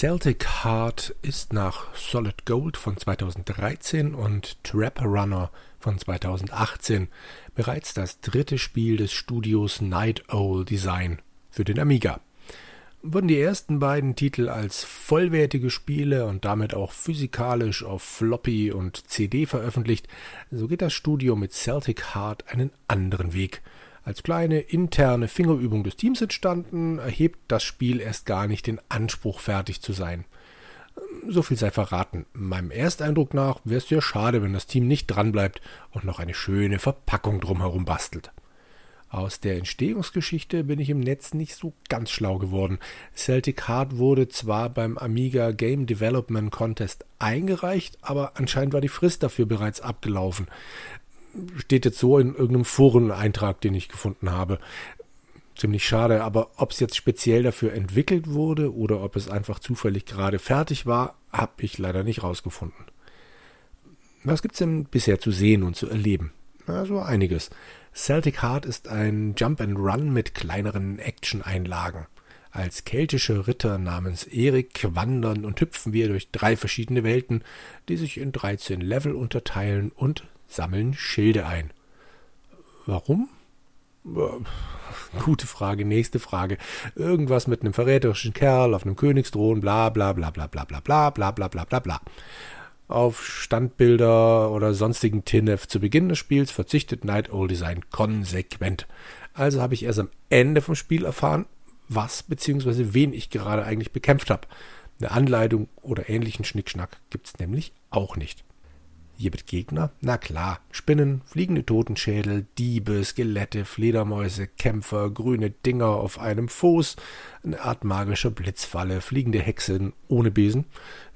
Celtic Heart ist nach Solid Gold von 2013 und Trap Runner von 2018 bereits das dritte Spiel des Studios Night Owl Design für den Amiga. Wurden die ersten beiden Titel als vollwertige Spiele und damit auch physikalisch auf Floppy und CD veröffentlicht, so geht das Studio mit Celtic Heart einen anderen Weg – als kleine interne Fingerübung des Teams entstanden, erhebt das Spiel erst gar nicht den Anspruch, fertig zu sein. So viel sei verraten. Meinem Ersteindruck nach wäre es sehr schade, wenn das Team nicht dranbleibt und noch eine schöne Verpackung drumherum bastelt. Aus der Entstehungsgeschichte bin ich im Netz nicht so ganz schlau geworden. Celtic Heart wurde zwar beim Amiga Game Development Contest eingereicht, aber anscheinend war die Frist dafür bereits abgelaufen steht jetzt so in irgendeinem Foreneintrag, den ich gefunden habe. Ziemlich schade, aber ob es jetzt speziell dafür entwickelt wurde oder ob es einfach zufällig gerade fertig war, habe ich leider nicht rausgefunden. Was gibt's denn bisher zu sehen und zu erleben? Also einiges. Celtic Heart ist ein Jump and Run mit kleineren Action-Einlagen. Als keltische Ritter namens Erik wandern und hüpfen wir durch drei verschiedene Welten, die sich in 13 Level unterteilen und sammeln Schilde ein. Warum? Gute Frage, nächste Frage. Irgendwas mit einem verräterischen Kerl auf einem Königsthron, bla bla bla bla bla bla bla bla bla bla bla bla. Auf Standbilder oder sonstigen TINF zu Beginn des Spiels verzichtet Night Owl Design konsequent. Also habe ich erst am Ende vom Spiel erfahren, was bzw. wen ich gerade eigentlich bekämpft habe. Eine Anleitung oder ähnlichen Schnickschnack gibt es nämlich auch nicht. Mit Gegner? Na klar. Spinnen, fliegende Totenschädel, Diebe, Skelette, Fledermäuse, Kämpfer, grüne Dinger auf einem Fuß, eine Art magischer Blitzfalle, fliegende Hexen ohne Besen,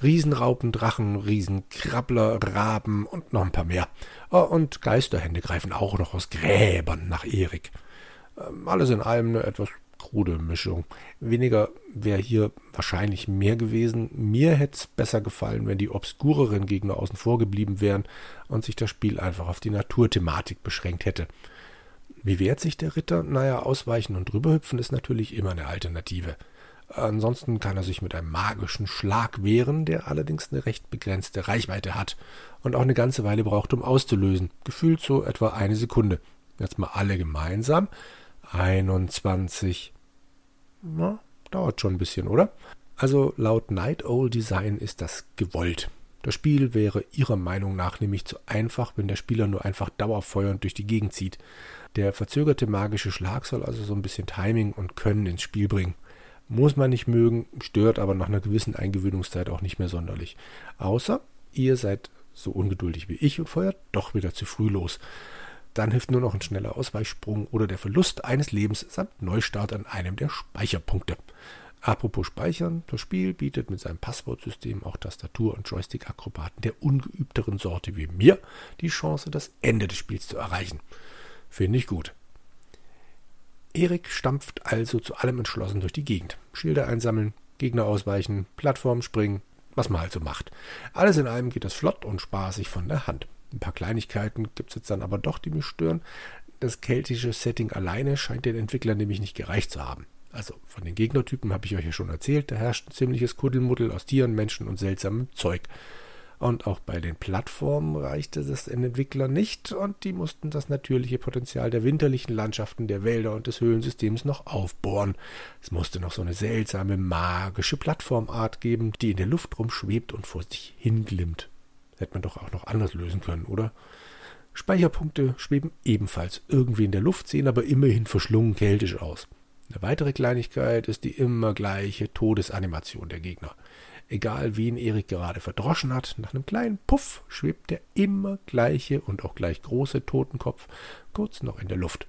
Riesenraupen, Drachen, Riesenkrabbler, Raben und noch ein paar mehr. Oh, und Geisterhände greifen auch noch aus Gräbern nach Erik. Ähm, alles in allem eine etwas krude Mischung. Weniger wäre hier wahrscheinlich mehr gewesen. Mir hätte es besser gefallen, wenn die obskureren Gegner außen vor geblieben wären und sich das Spiel einfach auf die Naturthematik beschränkt hätte. Wie wehrt sich der Ritter? Naja, ausweichen und drüberhüpfen ist natürlich immer eine Alternative. Ansonsten kann er sich mit einem magischen Schlag wehren, der allerdings eine recht begrenzte Reichweite hat und auch eine ganze Weile braucht, um auszulösen. Gefühlt so etwa eine Sekunde. Jetzt mal alle gemeinsam. 21, na, dauert schon ein bisschen, oder? Also laut Night Owl Design ist das gewollt. Das Spiel wäre ihrer Meinung nach nämlich zu einfach, wenn der Spieler nur einfach dauerfeuernd durch die Gegend zieht. Der verzögerte magische Schlag soll also so ein bisschen Timing und Können ins Spiel bringen. Muss man nicht mögen, stört aber nach einer gewissen Eingewöhnungszeit auch nicht mehr sonderlich. Außer ihr seid so ungeduldig wie ich und feuert doch wieder zu früh los. Dann hilft nur noch ein schneller Ausweichsprung oder der Verlust eines Lebens samt Neustart an einem der Speicherpunkte. Apropos Speichern, das Spiel bietet mit seinem Passwortsystem auch Tastatur- und Joystick-Akrobaten der ungeübteren Sorte wie mir die Chance, das Ende des Spiels zu erreichen. Finde ich gut. Erik stampft also zu allem entschlossen durch die Gegend. Schilder einsammeln, Gegner ausweichen, Plattformen springen, was man halt so macht. Alles in allem geht das flott und spaßig von der Hand. Ein paar Kleinigkeiten gibt es jetzt dann aber doch, die mich stören. Das keltische Setting alleine scheint den Entwicklern nämlich nicht gereicht zu haben. Also von den Gegnertypen habe ich euch ja schon erzählt, da herrscht ein ziemliches Kuddelmuddel aus Tieren, Menschen und seltsamem Zeug. Und auch bei den Plattformen reichte es den Entwicklern nicht und die mussten das natürliche Potenzial der winterlichen Landschaften, der Wälder und des Höhlensystems noch aufbohren. Es musste noch so eine seltsame, magische Plattformart geben, die in der Luft rumschwebt und vor sich hinglimmt. Hätte man doch auch noch anders lösen können, oder? Speicherpunkte schweben ebenfalls irgendwie in der Luft, sehen aber immerhin verschlungen keltisch aus. Eine weitere Kleinigkeit ist die immer gleiche Todesanimation der Gegner. Egal wen Erik gerade verdroschen hat, nach einem kleinen Puff schwebt der immer gleiche und auch gleich große Totenkopf kurz noch in der Luft.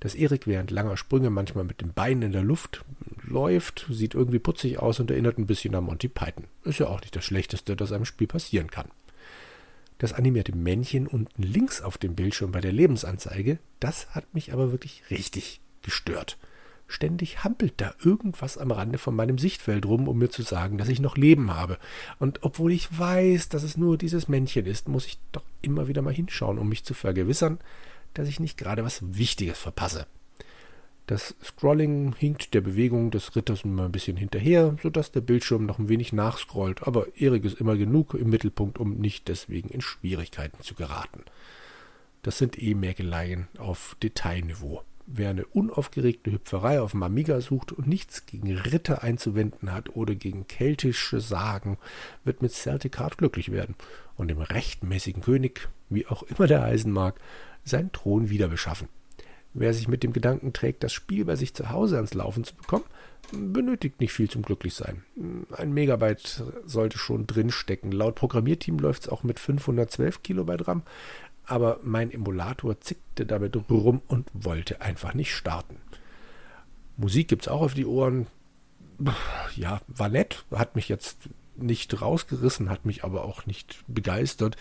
Dass Erik während langer Sprünge manchmal mit den Beinen in der Luft läuft, sieht irgendwie putzig aus und erinnert ein bisschen an Monty Python. Ist ja auch nicht das Schlechteste, das einem Spiel passieren kann. Das animierte Männchen unten links auf dem Bildschirm bei der Lebensanzeige, das hat mich aber wirklich richtig gestört. Ständig hampelt da irgendwas am Rande von meinem Sichtfeld rum, um mir zu sagen, dass ich noch Leben habe. Und obwohl ich weiß, dass es nur dieses Männchen ist, muss ich doch immer wieder mal hinschauen, um mich zu vergewissern, dass ich nicht gerade was Wichtiges verpasse. Das Scrolling hinkt der Bewegung des Ritters immer ein bisschen hinterher, sodass der Bildschirm noch ein wenig nachscrollt, aber Erik ist immer genug im Mittelpunkt, um nicht deswegen in Schwierigkeiten zu geraten. Das sind eh Mäkeleien auf Detailniveau. Wer eine unaufgeregte Hüpferei auf dem Amiga sucht und nichts gegen Ritter einzuwenden hat oder gegen keltische Sagen, wird mit Celtic Heart glücklich werden und dem rechtmäßigen König, wie auch immer der heißen mag, seinen Thron wieder beschaffen. Wer sich mit dem Gedanken trägt, das Spiel bei sich zu Hause ans Laufen zu bekommen, benötigt nicht viel zum Glücklichsein. Ein Megabyte sollte schon drinstecken. Laut Programmierteam läuft es auch mit 512 Kilobyte RAM, aber mein Emulator zickte damit rum und wollte einfach nicht starten. Musik gibt es auch auf die Ohren. Ja, war nett, hat mich jetzt nicht rausgerissen, hat mich aber auch nicht begeistert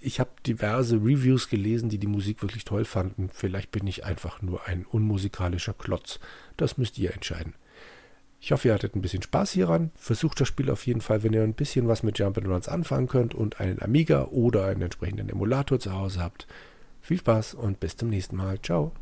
ich habe diverse Reviews gelesen, die die Musik wirklich toll fanden. Vielleicht bin ich einfach nur ein unmusikalischer Klotz. Das müsst ihr entscheiden. Ich hoffe, ihr hattet ein bisschen Spaß hieran. Versucht das Spiel auf jeden Fall, wenn ihr ein bisschen was mit Jump'n'Runs anfangen könnt und einen Amiga oder einen entsprechenden Emulator zu Hause habt. Viel Spaß und bis zum nächsten Mal. Ciao.